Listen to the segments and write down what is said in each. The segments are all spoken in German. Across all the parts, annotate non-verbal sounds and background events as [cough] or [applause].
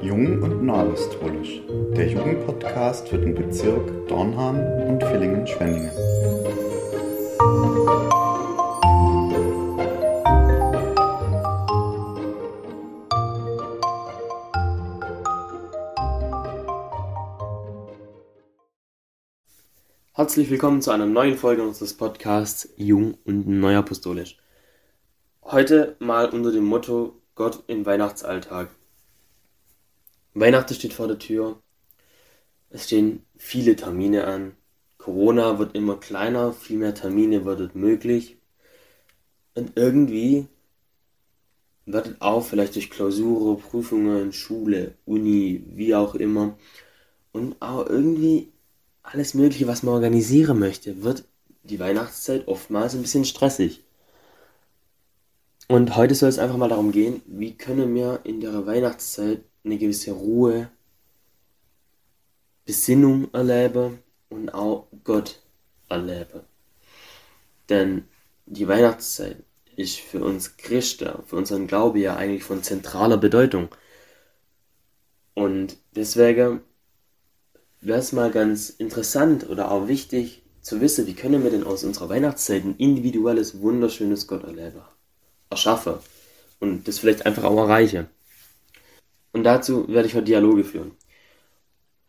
Jung und Neuapostolisch, der Jugendpodcast für den Bezirk Dornham und Villingen-Schwenningen. Herzlich willkommen zu einer neuen Folge unseres Podcasts Jung und Neuapostolisch. Heute mal unter dem Motto Gott im Weihnachtsalltag. Weihnachten steht vor der Tür. Es stehen viele Termine an. Corona wird immer kleiner, viel mehr Termine wird möglich. Und irgendwie wird auch vielleicht durch Klausure, Prüfungen, Schule, Uni, wie auch immer. Und auch irgendwie alles Mögliche, was man organisieren möchte, wird die Weihnachtszeit oftmals ein bisschen stressig. Und heute soll es einfach mal darum gehen, wie können wir in der Weihnachtszeit eine gewisse Ruhe, Besinnung erleben und auch Gott erleben. Denn die Weihnachtszeit ist für uns Christen, für unseren Glauben ja eigentlich von zentraler Bedeutung. Und deswegen wäre es mal ganz interessant oder auch wichtig zu wissen, wie können wir denn aus unserer Weihnachtszeit ein individuelles, wunderschönes Gott erleben, erschaffen und das vielleicht einfach auch erreichen. Und dazu werde ich heute Dialoge führen,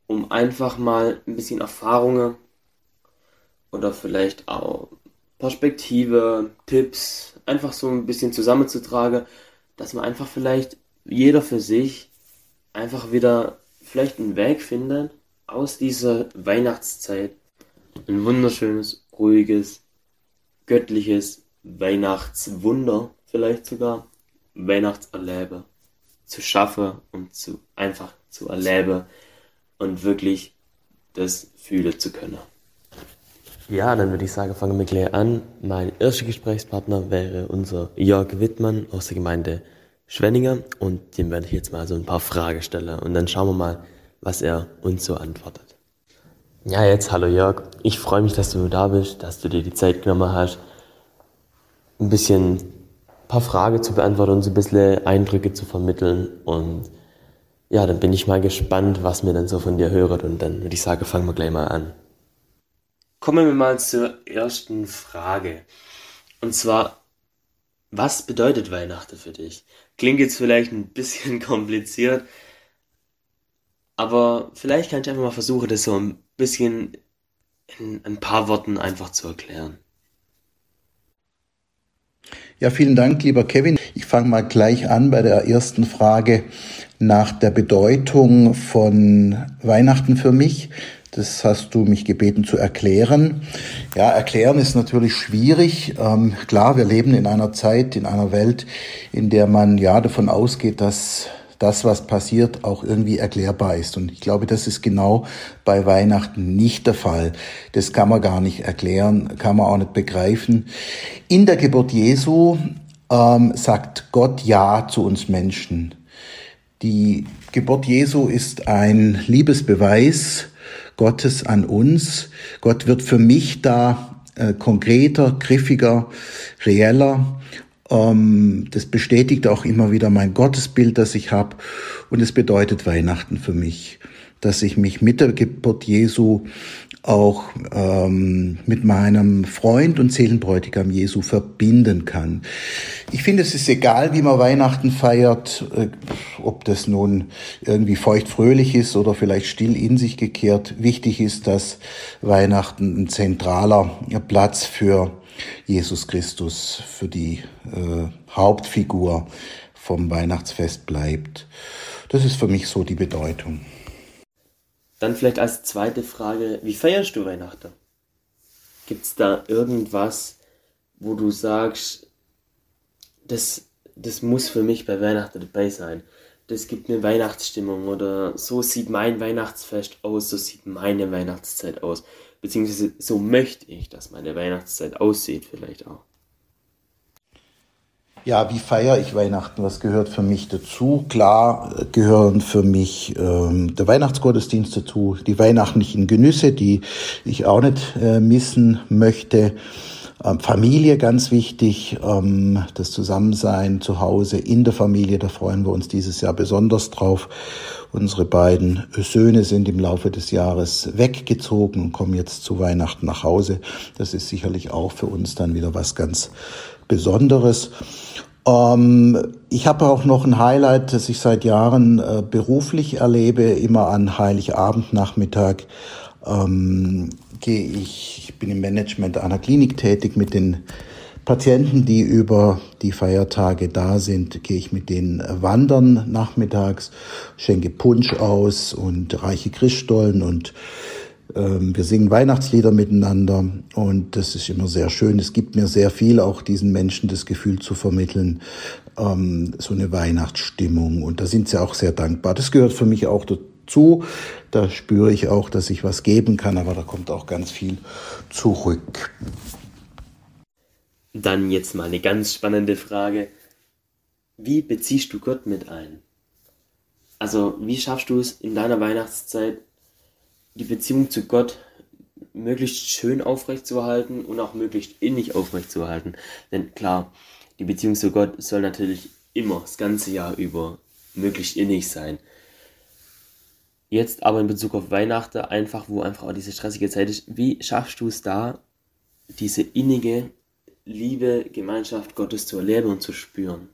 um einfach mal ein bisschen Erfahrungen oder vielleicht auch Perspektive, Tipps, einfach so ein bisschen zusammenzutragen, dass man einfach vielleicht jeder für sich einfach wieder vielleicht einen Weg findet, aus dieser Weihnachtszeit ein wunderschönes, ruhiges, göttliches Weihnachtswunder, vielleicht sogar Weihnachtserlebe zu schaffen und zu einfach zu erleben und wirklich das fühlen zu können. Ja, dann würde ich sagen, fangen wir gleich an. Mein erster Gesprächspartner wäre unser Jörg Wittmann aus der Gemeinde Schwenninger und dem werde ich jetzt mal so ein paar Fragen stellen und dann schauen wir mal, was er uns so antwortet. Ja, jetzt hallo Jörg. Ich freue mich, dass du da bist, dass du dir die Zeit genommen hast, ein bisschen paar Fragen zu beantworten und so ein bisschen Eindrücke zu vermitteln. Und ja, dann bin ich mal gespannt, was mir dann so von dir hört. Und dann würde ich sagen, fangen wir gleich mal an. Kommen wir mal zur ersten Frage. Und zwar, was bedeutet Weihnachten für dich? Klingt jetzt vielleicht ein bisschen [laughs] kompliziert, aber vielleicht kann ich einfach mal versuchen, das so ein bisschen in ein paar Worten einfach zu erklären. Ja, vielen Dank, lieber Kevin. Ich fange mal gleich an bei der ersten Frage nach der Bedeutung von Weihnachten für mich. Das hast du mich gebeten zu erklären. Ja, erklären ist natürlich schwierig. Ähm, klar, wir leben in einer Zeit, in einer Welt, in der man ja davon ausgeht, dass das, was passiert, auch irgendwie erklärbar ist. Und ich glaube, das ist genau bei Weihnachten nicht der Fall. Das kann man gar nicht erklären, kann man auch nicht begreifen. In der Geburt Jesu ähm, sagt Gott Ja zu uns Menschen. Die Geburt Jesu ist ein Liebesbeweis Gottes an uns. Gott wird für mich da äh, konkreter, griffiger, reeller das bestätigt auch immer wieder mein Gottesbild, das ich habe. Und es bedeutet Weihnachten für mich, dass ich mich mit der Geburt Jesu auch ähm, mit meinem Freund und Seelenbräutigam Jesu verbinden kann. Ich finde, es ist egal, wie man Weihnachten feiert, äh, ob das nun irgendwie feuchtfröhlich ist oder vielleicht still in sich gekehrt. Wichtig ist, dass Weihnachten ein zentraler Platz für Jesus Christus für die äh, Hauptfigur vom Weihnachtsfest bleibt. Das ist für mich so die Bedeutung. Dann vielleicht als zweite Frage, wie feierst du Weihnachten? Gibt es da irgendwas, wo du sagst, das, das muss für mich bei Weihnachten dabei sein? Das gibt mir Weihnachtsstimmung oder so sieht mein Weihnachtsfest aus, so sieht meine Weihnachtszeit aus beziehungsweise so möchte ich, dass meine Weihnachtszeit aussieht, vielleicht auch. Ja, wie feiere ich Weihnachten? Was gehört für mich dazu? Klar äh, gehören für mich ähm, der Weihnachtsgottesdienst dazu, die weihnachtlichen Genüsse, die ich auch nicht äh, missen möchte. Ähm, Familie ganz wichtig, ähm, das Zusammensein zu Hause in der Familie, da freuen wir uns dieses Jahr besonders drauf. Unsere beiden Söhne sind im Laufe des Jahres weggezogen und kommen jetzt zu Weihnachten nach Hause. Das ist sicherlich auch für uns dann wieder was ganz Besonderes. Ähm, ich habe auch noch ein Highlight, das ich seit Jahren äh, beruflich erlebe, immer an Heiligabendnachmittag. Ähm, gehe ich, ich bin im Management einer Klinik tätig mit den Patienten, die über die Feiertage da sind, gehe ich mit denen wandern nachmittags, schenke Punsch aus und reiche Christstollen und wir singen Weihnachtslieder miteinander und das ist immer sehr schön. Es gibt mir sehr viel, auch diesen Menschen das Gefühl zu vermitteln, ähm, so eine Weihnachtsstimmung und da sind sie auch sehr dankbar. Das gehört für mich auch dazu. Da spüre ich auch, dass ich was geben kann, aber da kommt auch ganz viel zurück. Dann jetzt mal eine ganz spannende Frage. Wie beziehst du Gott mit ein? Also, wie schaffst du es in deiner Weihnachtszeit, die Beziehung zu Gott möglichst schön aufrechtzuerhalten und auch möglichst innig aufrechtzuerhalten? Denn klar, die Beziehung zu Gott soll natürlich immer das ganze Jahr über möglichst innig sein. Jetzt aber in Bezug auf Weihnachten, einfach, wo einfach auch diese stressige Zeit ist, wie schaffst du es da, diese innige Liebe, Gemeinschaft Gottes zu erleben und zu spüren?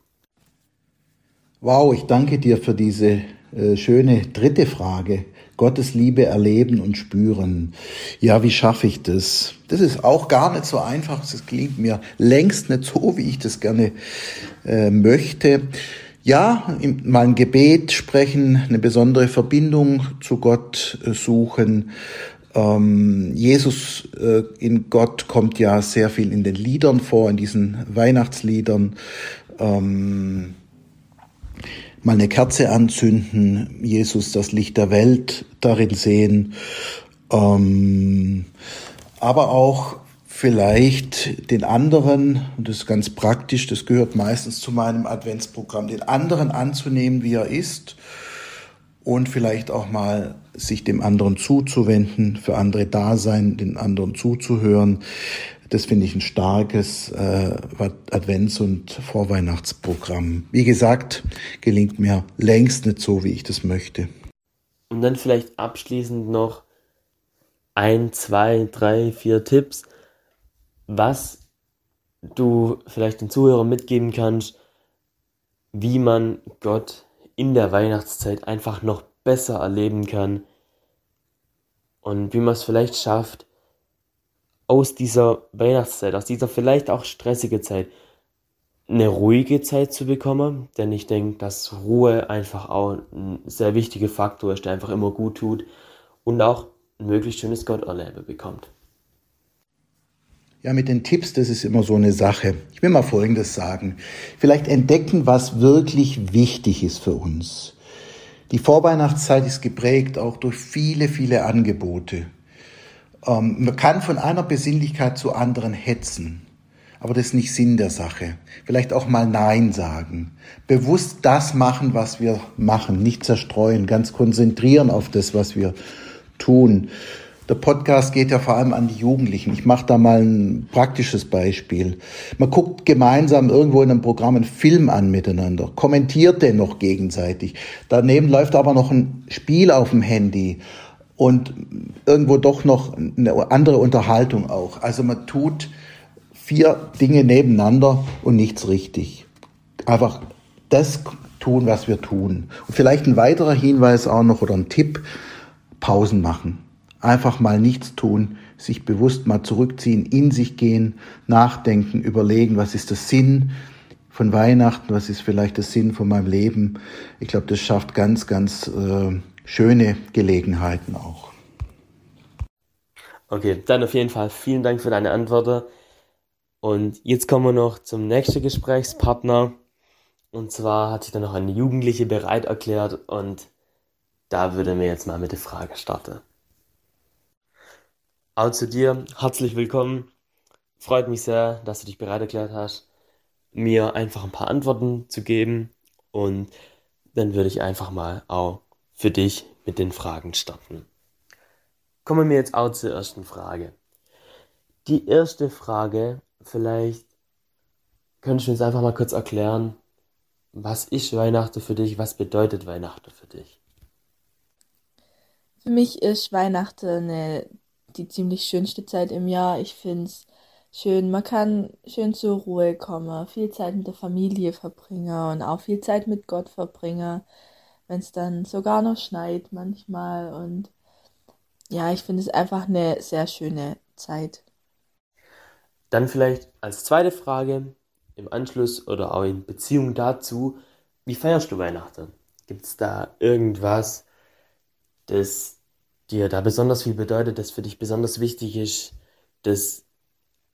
Wow, ich danke dir für diese äh, schöne dritte Frage. Gottes Liebe erleben und spüren. Ja, wie schaffe ich das? Das ist auch gar nicht so einfach. Das klingt mir längst nicht so, wie ich das gerne äh, möchte. Ja, mal ein Gebet sprechen, eine besondere Verbindung zu Gott äh, suchen. Ähm, Jesus äh, in Gott kommt ja sehr viel in den Liedern vor, in diesen Weihnachtsliedern. Mal eine Kerze anzünden, Jesus das Licht der Welt darin sehen, ähm, aber auch vielleicht den anderen, und das ist ganz praktisch, das gehört meistens zu meinem Adventsprogramm, den anderen anzunehmen, wie er ist und vielleicht auch mal sich dem anderen zuzuwenden, für andere da sein, den anderen zuzuhören. Das finde ich ein starkes äh, Advents- und Vorweihnachtsprogramm. Wie gesagt, gelingt mir längst nicht so, wie ich das möchte. Und dann vielleicht abschließend noch ein, zwei, drei, vier Tipps, was du vielleicht den Zuhörern mitgeben kannst, wie man Gott in der Weihnachtszeit einfach noch besser erleben kann und wie man es vielleicht schafft, aus dieser Weihnachtszeit, aus dieser vielleicht auch stressigen Zeit, eine ruhige Zeit zu bekommen, denn ich denke, dass Ruhe einfach auch ein sehr wichtiger Faktor ist, der einfach immer gut tut und auch ein möglichst schönes Gotterleben bekommt. Ja, mit den Tipps, das ist immer so eine Sache. Ich will mal Folgendes sagen. Vielleicht entdecken, was wirklich wichtig ist für uns. Die Vorweihnachtszeit ist geprägt auch durch viele, viele Angebote. Ähm, man kann von einer Besinnlichkeit zu anderen hetzen, aber das ist nicht Sinn der Sache. Vielleicht auch mal Nein sagen. Bewusst das machen, was wir machen, nicht zerstreuen, ganz konzentrieren auf das, was wir tun. Der Podcast geht ja vor allem an die Jugendlichen. Ich mache da mal ein praktisches Beispiel. Man guckt gemeinsam irgendwo in einem Programm einen Film an miteinander, kommentiert den noch gegenseitig. Daneben läuft aber noch ein Spiel auf dem Handy und irgendwo doch noch eine andere Unterhaltung auch. Also man tut vier Dinge nebeneinander und nichts richtig. Einfach das tun, was wir tun. Und vielleicht ein weiterer Hinweis auch noch oder ein Tipp, Pausen machen einfach mal nichts tun, sich bewusst mal zurückziehen, in sich gehen, nachdenken, überlegen, was ist der Sinn von Weihnachten, was ist vielleicht der Sinn von meinem Leben. Ich glaube, das schafft ganz, ganz äh, schöne Gelegenheiten auch. Okay, dann auf jeden Fall vielen Dank für deine Antworten. Und jetzt kommen wir noch zum nächsten Gesprächspartner. Und zwar hat sich dann noch eine Jugendliche bereit erklärt und da würde mir jetzt mal mit der Frage starten. Auch zu dir, herzlich willkommen. Freut mich sehr, dass du dich bereit erklärt hast, mir einfach ein paar Antworten zu geben. Und dann würde ich einfach mal auch für dich mit den Fragen starten. Kommen wir jetzt auch zur ersten Frage. Die erste Frage vielleicht könntest du uns einfach mal kurz erklären, was ist Weihnachten für dich? Was bedeutet Weihnachten für dich? Für mich ist Weihnachten eine, die ziemlich schönste Zeit im Jahr. Ich finde es schön, man kann schön zur Ruhe kommen, viel Zeit mit der Familie verbringen und auch viel Zeit mit Gott verbringen, wenn es dann sogar noch schneit manchmal. Und ja, ich finde es einfach eine sehr schöne Zeit. Dann vielleicht als zweite Frage im Anschluss oder auch in Beziehung dazu, wie feierst du Weihnachten? Gibt es da irgendwas, das dir da besonders viel bedeutet, das für dich besonders wichtig ist, das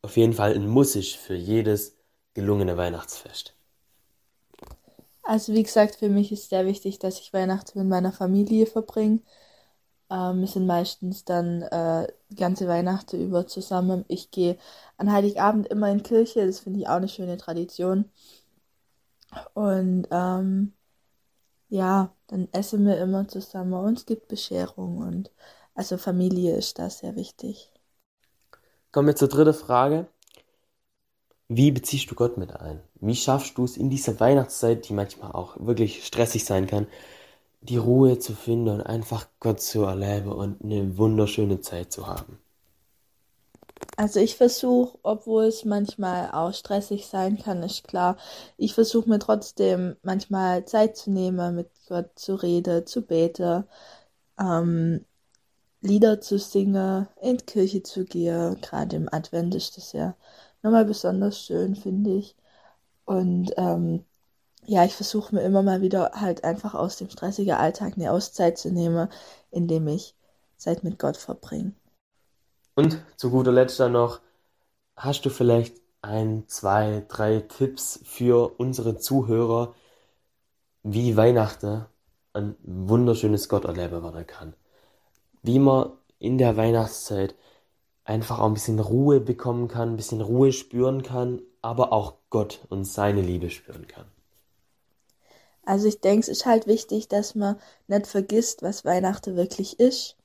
auf jeden Fall ein Muss ist für jedes gelungene Weihnachtsfest? Also wie gesagt, für mich ist sehr wichtig, dass ich Weihnachten mit meiner Familie verbringe. Ähm, wir sind meistens dann äh, ganze Weihnachten über zusammen. Ich gehe an Heiligabend immer in Kirche, das finde ich auch eine schöne Tradition. Und ähm, ja, dann essen wir immer zusammen und es gibt Bescherung und also Familie ist da sehr wichtig. Kommen wir zur dritten Frage. Wie beziehst du Gott mit ein? Wie schaffst du es in dieser Weihnachtszeit, die manchmal auch wirklich stressig sein kann, die Ruhe zu finden und einfach Gott zu erleben und eine wunderschöne Zeit zu haben? Also ich versuche, obwohl es manchmal auch stressig sein kann, ist klar, ich versuche mir trotzdem manchmal Zeit zu nehmen, mit Gott zu reden, zu beten, ähm, Lieder zu singen, in die Kirche zu gehen. Gerade im Advent ist das ja nochmal besonders schön, finde ich. Und ähm, ja, ich versuche mir immer mal wieder halt einfach aus dem stressigen Alltag eine Auszeit zu nehmen, indem ich Zeit mit Gott verbringe. Und zu guter Letzt dann noch, hast du vielleicht ein, zwei, drei Tipps für unsere Zuhörer, wie Weihnachten ein wunderschönes Gott erleben werden kann? Wie man in der Weihnachtszeit einfach auch ein bisschen Ruhe bekommen kann, ein bisschen Ruhe spüren kann, aber auch Gott und seine Liebe spüren kann. Also ich denke, es ist halt wichtig, dass man nicht vergisst, was Weihnachten wirklich ist,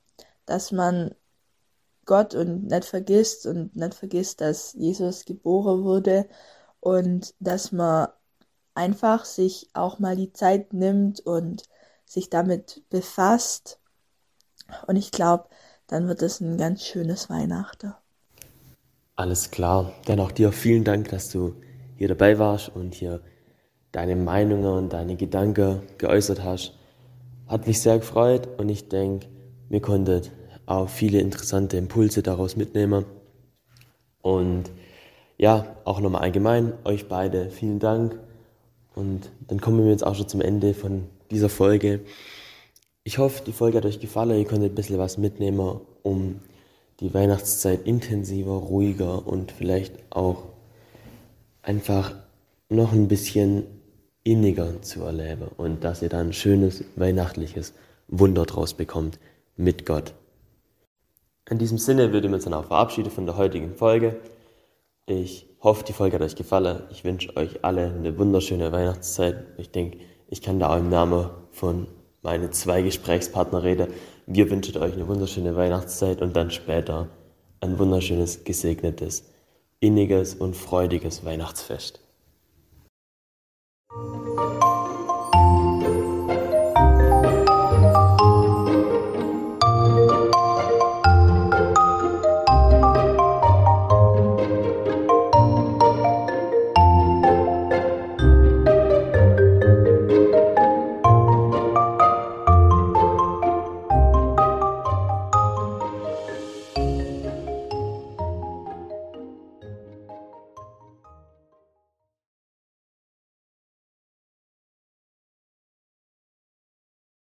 dass man Gott und nicht vergisst und nicht vergisst, dass Jesus geboren wurde und dass man einfach sich auch mal die Zeit nimmt und sich damit befasst. Und ich glaube, dann wird es ein ganz schönes Weihnachten. Alles klar. Dann auch dir vielen Dank, dass du hier dabei warst und hier deine Meinungen und deine Gedanken geäußert hast. Hat mich sehr gefreut und ich denke, wir konnten auch viele interessante Impulse daraus mitnehmen. Und ja, auch nochmal allgemein euch beide vielen Dank. Und dann kommen wir jetzt auch schon zum Ende von dieser Folge. Ich hoffe, die Folge hat euch gefallen. Ihr konntet ein bisschen was mitnehmen, um die Weihnachtszeit intensiver, ruhiger und vielleicht auch einfach noch ein bisschen inniger zu erleben und dass ihr dann ein schönes weihnachtliches Wunder draus bekommt mit Gott. In diesem Sinne würde ich uns dann auch verabschieden von der heutigen Folge. Ich hoffe, die Folge hat euch gefallen. Ich wünsche euch alle eine wunderschöne Weihnachtszeit. Ich denke, ich kann da auch im Namen von meinen zwei Gesprächspartner reden. Wir wünschen euch eine wunderschöne Weihnachtszeit und dann später ein wunderschönes, gesegnetes, inniges und freudiges Weihnachtsfest.